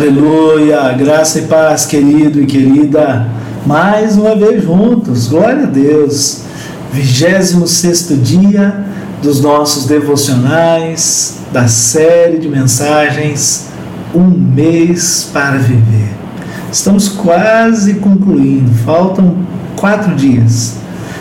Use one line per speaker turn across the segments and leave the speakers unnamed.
Aleluia, graça e paz, querido e querida. Mais uma vez juntos, glória a Deus. 26 dia dos nossos devocionais, da série de mensagens Um mês para viver. Estamos quase concluindo, faltam quatro dias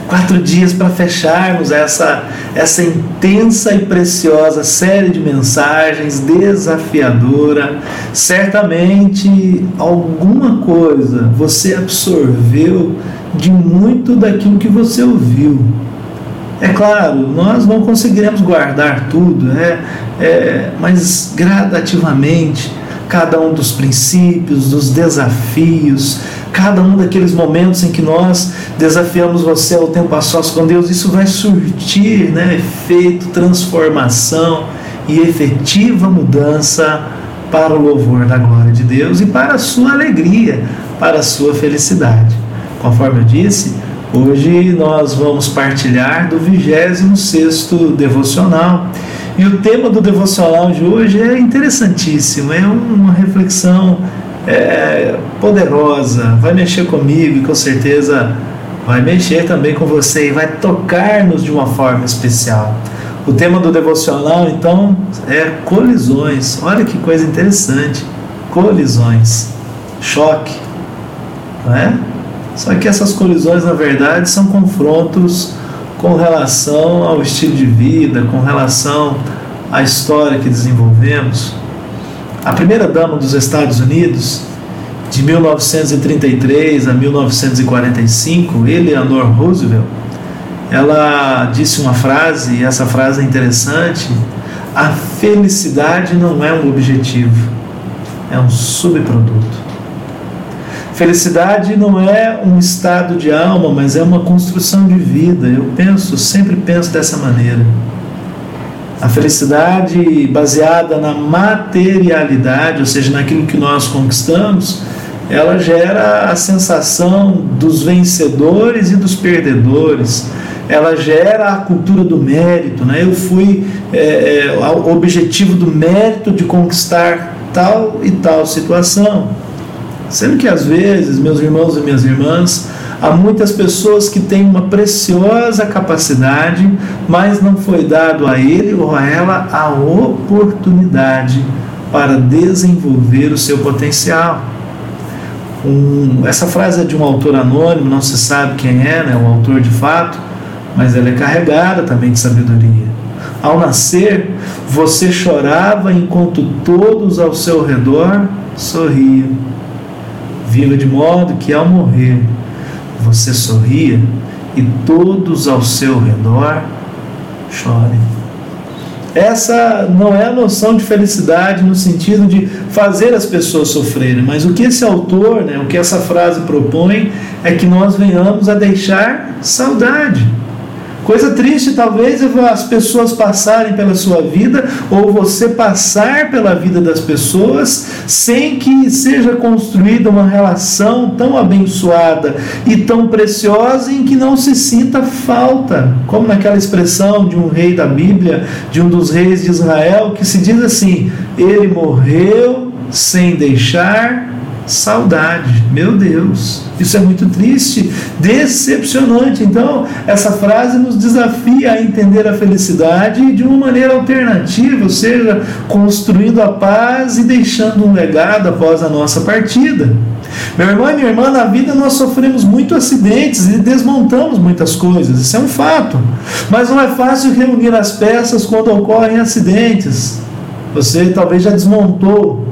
quatro dias para fecharmos essa, essa intensa e preciosa série de mensagens desafiadora. Certamente alguma coisa você absorveu de muito daquilo que você ouviu. É claro, nós não conseguiremos guardar tudo, é, é, mas gradativamente cada um dos princípios, dos desafios, cada um daqueles momentos em que nós desafiamos você ao tempo a sós com Deus, isso vai surtir né, efeito, transformação e efetiva mudança para o louvor da glória de Deus e para a sua alegria, para a sua felicidade. Conforme eu disse, hoje nós vamos partilhar do 26 devocional e o tema do devocional de hoje é interessantíssimo, é uma reflexão é, poderosa, vai mexer comigo e com certeza vai mexer também com você e vai tocar-nos de uma forma especial. O tema do devocional, então, é colisões. Olha que coisa interessante. Colisões. Choque. Não é? Só que essas colisões, na verdade, são confrontos com relação ao estilo de vida, com relação à história que desenvolvemos. A primeira dama dos Estados Unidos, de 1933 a 1945, Eleanor Roosevelt, ela disse uma frase, e essa frase é interessante: a felicidade não é um objetivo, é um subproduto. Felicidade não é um estado de alma, mas é uma construção de vida. Eu penso, sempre penso dessa maneira. A felicidade baseada na materialidade, ou seja, naquilo que nós conquistamos, ela gera a sensação dos vencedores e dos perdedores. Ela gera a cultura do mérito. Né? Eu fui é, é, o objetivo do mérito de conquistar tal e tal situação. Sendo que às vezes, meus irmãos e minhas irmãs, há muitas pessoas que têm uma preciosa capacidade, mas não foi dado a ele ou a ela a oportunidade para desenvolver o seu potencial. Um, essa frase é de um autor anônimo, não se sabe quem é, né, o autor de fato, mas ela é carregada também de sabedoria. Ao nascer, você chorava enquanto todos ao seu redor sorriam. Viva de modo que ao morrer você sorria e todos ao seu redor chorem. Essa não é a noção de felicidade no sentido de fazer as pessoas sofrerem, mas o que esse autor, né, o que essa frase propõe é que nós venhamos a deixar saudade Coisa triste, talvez, é as pessoas passarem pela sua vida ou você passar pela vida das pessoas sem que seja construída uma relação tão abençoada e tão preciosa em que não se sinta falta. Como naquela expressão de um rei da Bíblia, de um dos reis de Israel, que se diz assim: ele morreu sem deixar saudade. Meu Deus, isso é muito triste, decepcionante. Então, essa frase nos desafia a entender a felicidade de uma maneira alternativa, ou seja, construindo a paz e deixando um legado após a nossa partida. Meu irmão e minha irmã, na vida nós sofremos muitos acidentes e desmontamos muitas coisas, isso é um fato. Mas não é fácil reunir as peças quando ocorrem acidentes. Você talvez já desmontou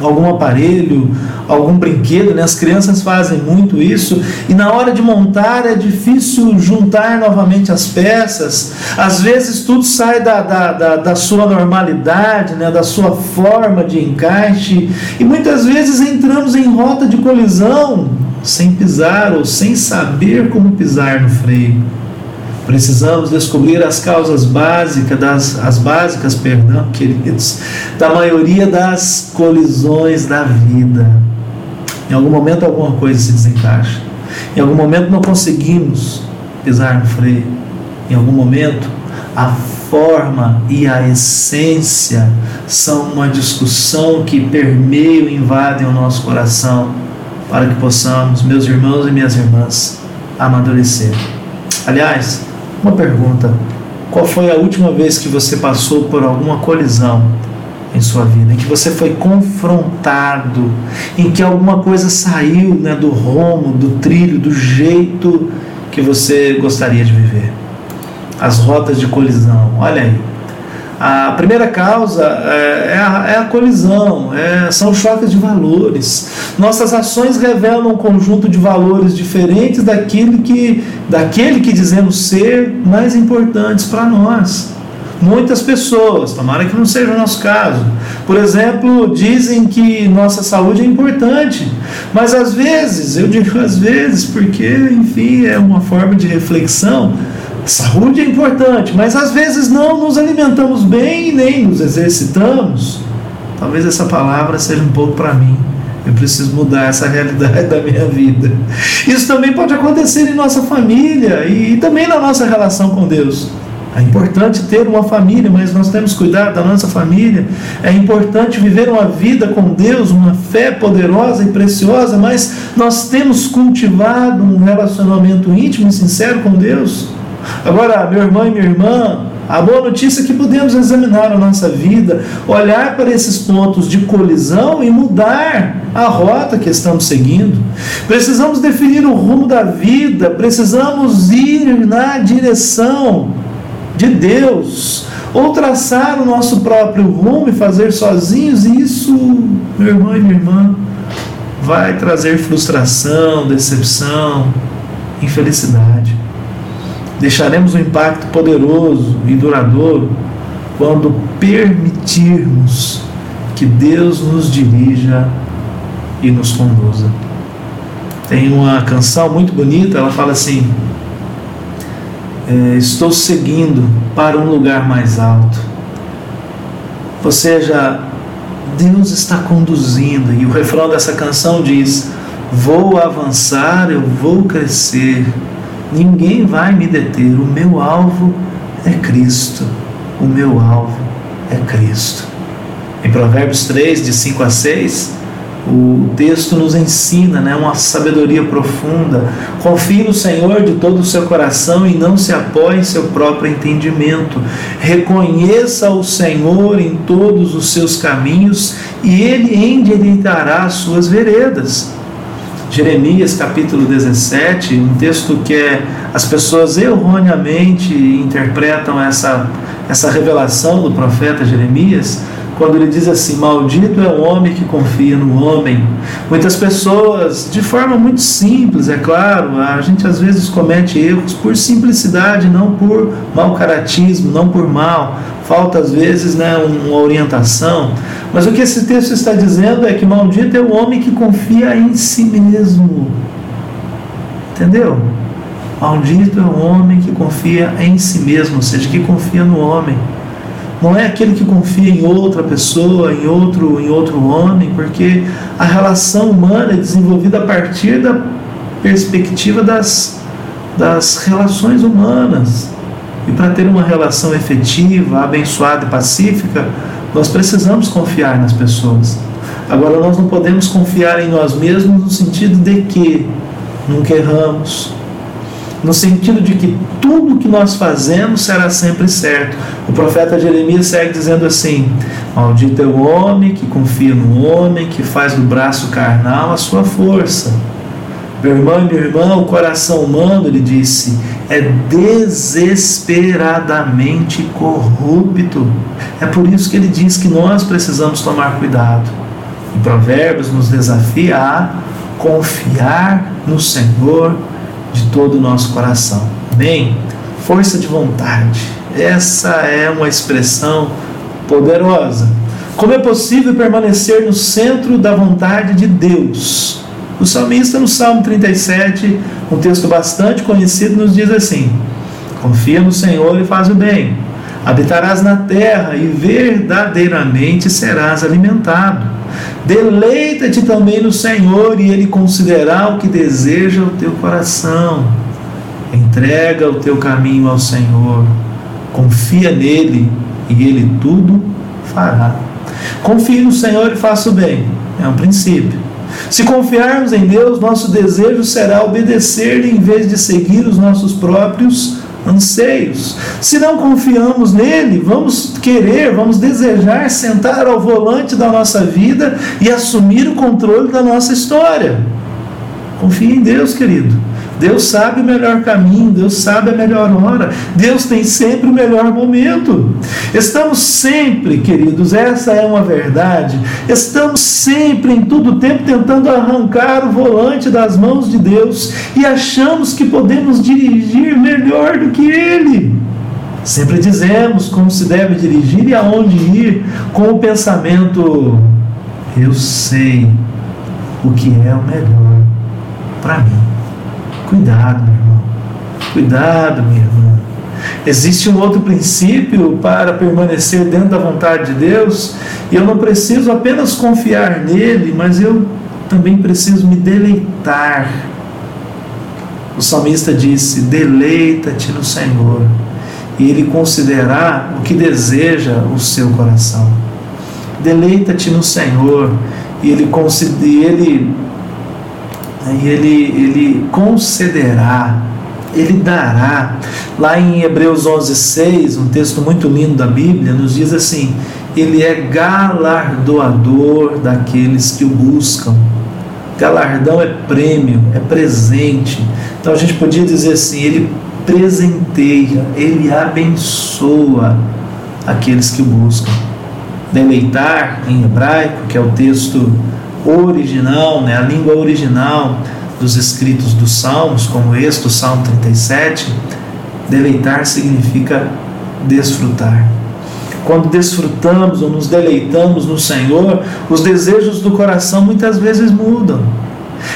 algum aparelho, algum brinquedo, né? as crianças fazem muito isso, e na hora de montar é difícil juntar novamente as peças, às vezes tudo sai da, da, da, da sua normalidade, né? da sua forma de encaixe, e muitas vezes entramos em rota de colisão sem pisar ou sem saber como pisar no freio. Precisamos descobrir as causas básicas, das, as básicas, perdão, queridos, da maioria das colisões da vida. Em algum momento alguma coisa se desencaixa. Em algum momento não conseguimos pisar no freio. Em algum momento A forma e a essência são uma discussão que permeiam e invadem o nosso coração para que possamos, meus irmãos e minhas irmãs, amadurecer. Aliás, uma pergunta: qual foi a última vez que você passou por alguma colisão em sua vida, em que você foi confrontado, em que alguma coisa saiu né, do rumo, do trilho, do jeito que você gostaria de viver? As rotas de colisão, olha aí. A primeira causa é, é, a, é a, colisão, é, são choques de valores. Nossas ações revelam um conjunto de valores diferentes daquele que, daquele que dizemos ser mais importantes para nós. Muitas pessoas, tomara que não seja o nosso caso, por exemplo, dizem que nossa saúde é importante, mas às vezes, eu digo às vezes, porque, enfim, é uma forma de reflexão. Saúde é importante, mas às vezes não nos alimentamos bem nem nos exercitamos. Talvez essa palavra seja um pouco para mim. Eu preciso mudar essa realidade da minha vida. Isso também pode acontecer em nossa família e também na nossa relação com Deus. É importante ter uma família, mas nós temos que cuidar da nossa família. É importante viver uma vida com Deus, uma fé poderosa e preciosa, mas nós temos cultivado um relacionamento íntimo e sincero com Deus. Agora, meu irmão e minha irmã, a boa notícia é que podemos examinar a nossa vida, olhar para esses pontos de colisão e mudar a rota que estamos seguindo. Precisamos definir o rumo da vida, precisamos ir na direção de Deus, ou traçar o nosso próprio rumo e fazer sozinhos, isso, meu irmão e minha irmã, vai trazer frustração, decepção, infelicidade. Deixaremos um impacto poderoso e duradouro quando permitirmos que Deus nos dirija e nos conduza. Tem uma canção muito bonita, ela fala assim: é, estou seguindo para um lugar mais alto. Ou seja, Deus está conduzindo, e o refrão dessa canção diz: Vou avançar, eu vou crescer, ninguém vai me deter, o meu alvo é Cristo, o meu alvo é Cristo. Em Provérbios 3, de 5 a 6, o texto nos ensina né, uma sabedoria profunda. Confie no Senhor de todo o seu coração e não se apoie em seu próprio entendimento. Reconheça o Senhor em todos os seus caminhos e ele endireitará as suas veredas. Jeremias capítulo 17, um texto que é, as pessoas erroneamente interpretam essa, essa revelação do profeta Jeremias quando ele diz assim: Maldito é o homem que confia no homem. Muitas pessoas, de forma muito simples, é claro, a gente às vezes comete erros por simplicidade, não por mau caratismo, não por mal. Falta às vezes né, uma orientação. Mas o que esse texto está dizendo é que maldito é o homem que confia em si mesmo. Entendeu? Maldito é o homem que confia em si mesmo, ou seja, que confia no homem. Não é aquele que confia em outra pessoa, em outro, em outro homem, porque a relação humana é desenvolvida a partir da perspectiva das, das relações humanas. E para ter uma relação efetiva, abençoada e pacífica, nós precisamos confiar nas pessoas. Agora, nós não podemos confiar em nós mesmos no sentido de que nunca erramos, no sentido de que tudo que nós fazemos será sempre certo. O profeta Jeremias segue dizendo assim: Maldito é o homem que confia no homem, que faz do braço carnal a sua força. Meu irmão e minha irmã, o coração humano, ele disse, é desesperadamente corrupto. É por isso que ele diz que nós precisamos tomar cuidado. E Provérbios nos desafia a confiar no Senhor de todo o nosso coração. Amém? Força de vontade. Essa é uma expressão poderosa. Como é possível permanecer no centro da vontade de Deus? O salmista, no Salmo 37, um texto bastante conhecido, nos diz assim: Confia no Senhor e faz o bem. Habitarás na terra e verdadeiramente serás alimentado. Deleita-te também no Senhor e Ele concederá o que deseja o teu coração. Entrega o teu caminho ao Senhor Confia nele e ele tudo fará. Confie no Senhor e faça o bem. É um princípio. Se confiarmos em Deus, nosso desejo será obedecer-lhe em vez de seguir os nossos próprios anseios. Se não confiamos nele, vamos querer, vamos desejar sentar ao volante da nossa vida e assumir o controle da nossa história. Confie em Deus, querido. Deus sabe o melhor caminho, Deus sabe a melhor hora, Deus tem sempre o melhor momento. Estamos sempre, queridos, essa é uma verdade, estamos sempre, em todo tempo, tentando arrancar o volante das mãos de Deus e achamos que podemos dirigir melhor do que Ele. Sempre dizemos como se deve dirigir e aonde ir, com o pensamento: eu sei o que é o melhor para mim. Cuidado, meu irmão. Cuidado, minha irmã. Existe um outro princípio para permanecer dentro da vontade de Deus, e eu não preciso apenas confiar nele, mas eu também preciso me deleitar. O salmista disse: Deleita-te no Senhor, e ele considerará o que deseja o seu coração. Deleita-te no Senhor, e ele, ele e ele, ele concederá, ele dará. Lá em Hebreus 11:6, um texto muito lindo da Bíblia, nos diz assim: Ele é galardoador daqueles que o buscam. Galardão é prêmio, é presente. Então a gente podia dizer assim: Ele presenteia, Ele abençoa aqueles que o buscam. Deleitar em hebraico, que é o texto original, né, a língua original dos escritos dos Salmos, como este, o Salmo 37, deleitar significa desfrutar. Quando desfrutamos ou nos deleitamos no Senhor, os desejos do coração muitas vezes mudam.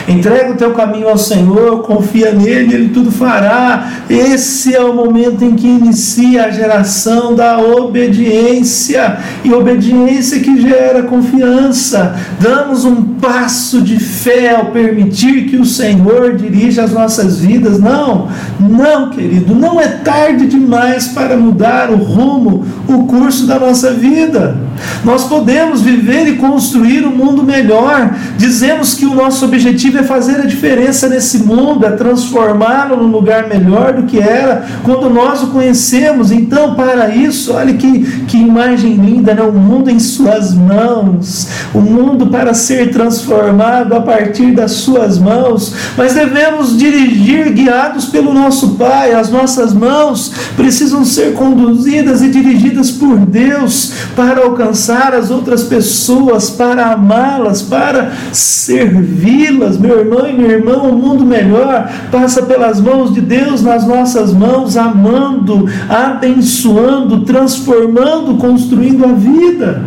Entrega o teu caminho ao Senhor, confia nele, ele tudo fará. Esse é o momento em que inicia a geração da obediência, e obediência que gera confiança. Damos um passo de fé ao permitir que o Senhor dirija as nossas vidas. Não, não, querido, não é tarde demais para mudar o rumo, o curso da nossa vida. Nós podemos viver e construir um mundo melhor. Dizemos que o nosso objetivo é fazer a diferença nesse mundo, é transformá-lo num lugar melhor do que era quando nós o conhecemos. Então, para isso, olha que, que imagem linda, né? O mundo em suas mãos, o mundo para ser transformado a partir das suas mãos. Mas devemos dirigir guiados pelo nosso Pai. As nossas mãos precisam ser conduzidas e dirigidas por Deus para alcançar alcançar as outras pessoas, para amá-las, para servi-las. Meu irmão e minha irmã, o um mundo melhor passa pelas mãos de Deus nas nossas mãos, amando, abençoando, transformando, construindo a vida.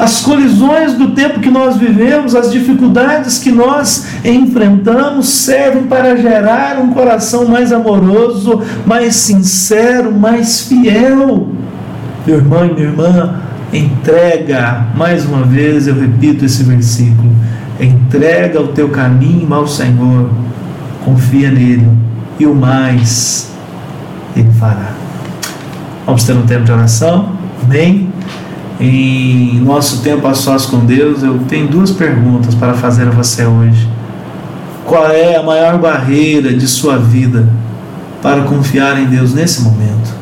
As colisões do tempo que nós vivemos, as dificuldades que nós enfrentamos, servem para gerar um coração mais amoroso, mais sincero, mais fiel. Meu irmão e minha irmã, Entrega, mais uma vez eu repito esse versículo: entrega o teu caminho ao Senhor, confia nele, e o mais ele fará. Vamos ter um tempo de oração? Amém? Em nosso tempo a sós com Deus, eu tenho duas perguntas para fazer a você hoje. Qual é a maior barreira de sua vida para confiar em Deus nesse momento?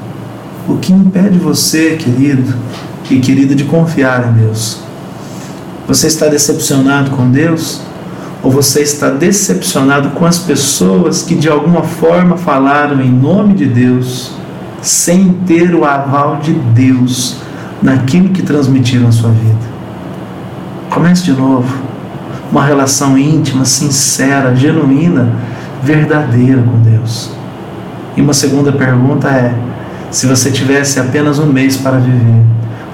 O que impede você, querido, e querida de confiar em Deus. Você está decepcionado com Deus? Ou você está decepcionado com as pessoas que de alguma forma falaram em nome de Deus, sem ter o aval de Deus naquilo que transmitiram a sua vida? Comece de novo. Uma relação íntima, sincera, genuína, verdadeira com Deus. E uma segunda pergunta é: se você tivesse apenas um mês para viver,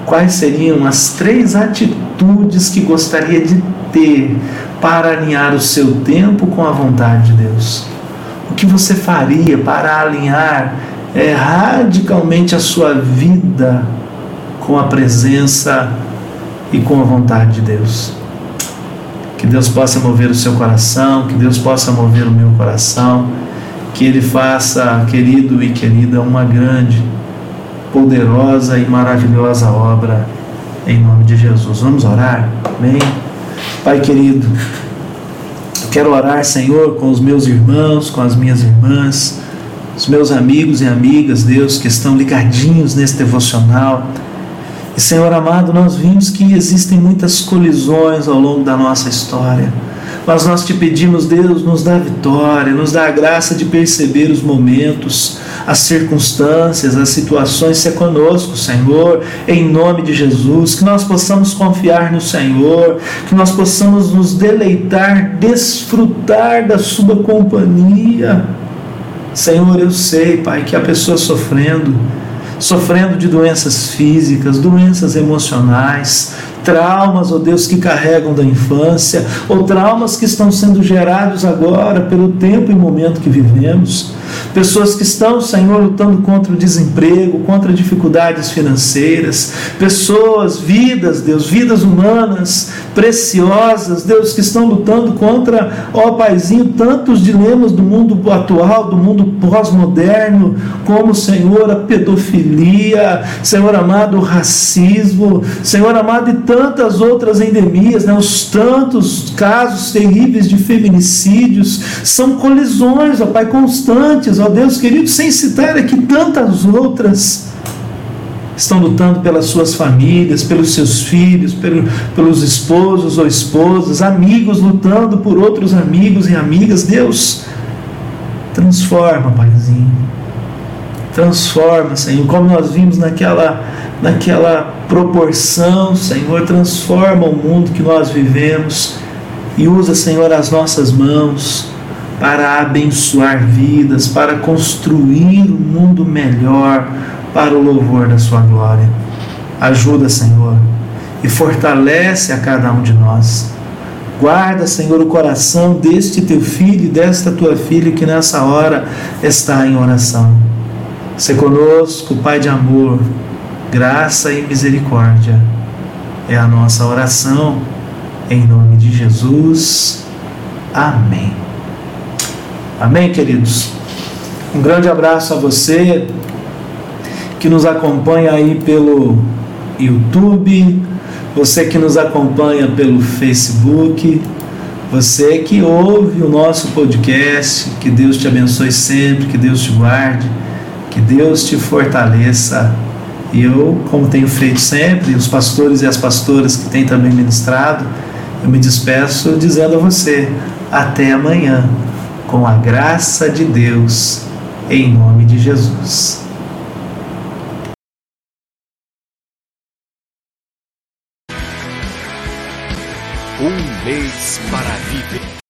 quais seriam as três atitudes que gostaria de ter para alinhar o seu tempo com a vontade de Deus? O que você faria para alinhar é, radicalmente a sua vida com a presença e com a vontade de Deus? Que Deus possa mover o seu coração, que Deus possa mover o meu coração, que Ele faça, querido e querida, uma grande poderosa e maravilhosa obra, em nome de Jesus. Vamos orar? Amém? Pai querido, quero orar, Senhor, com os meus irmãos, com as minhas irmãs, os meus amigos e amigas, Deus, que estão ligadinhos nesse devocional. E, Senhor amado, nós vimos que existem muitas colisões ao longo da nossa história mas nós te pedimos, Deus, nos dá vitória, nos dá a graça de perceber os momentos, as circunstâncias, as situações, se é conosco, Senhor, em nome de Jesus, que nós possamos confiar no Senhor, que nós possamos nos deleitar, desfrutar da Sua companhia. Senhor, eu sei, Pai, que a pessoa sofrendo, sofrendo de doenças físicas, doenças emocionais, traumas, ó oh Deus, que carregam da infância, ou traumas que estão sendo gerados agora pelo tempo e momento que vivemos. Pessoas que estão, Senhor, lutando contra o desemprego, contra dificuldades financeiras, pessoas, vidas, Deus, vidas humanas preciosas, Deus, que estão lutando contra, ó Paizinho, tantos dilemas do mundo atual, do mundo pós-moderno, como, Senhor, a pedofilia, Senhor amado, o racismo, Senhor amado, e tantas outras endemias, né? os tantos casos terríveis de feminicídios, são colisões, ó Pai, constantes, ó Deus querido, sem citar aqui tantas outras estão lutando pelas suas famílias, pelos seus filhos, pelos esposos ou esposas, amigos lutando por outros amigos e amigas. Deus, transforma, Paizinho. Transforma, Senhor, como nós vimos naquela naquela proporção, Senhor, transforma o mundo que nós vivemos e usa, Senhor, as nossas mãos para abençoar vidas, para construir um mundo melhor para o louvor da Sua glória. Ajuda, Senhor, e fortalece a cada um de nós. Guarda, Senhor, o coração deste teu filho e desta tua filha que nessa hora está em oração. Se conosco, Pai de amor, graça e misericórdia. É a nossa oração, em nome de Jesus. Amém. Amém, queridos? Um grande abraço a você que nos acompanha aí pelo YouTube, você que nos acompanha pelo Facebook, você que ouve o nosso podcast, que Deus te abençoe sempre, que Deus te guarde, que Deus te fortaleça e eu, como tenho feito sempre, os pastores e as pastoras que têm também ministrado, eu me despeço dizendo a você: até amanhã, com a graça de Deus, em nome de Jesus.
Um mês para viver.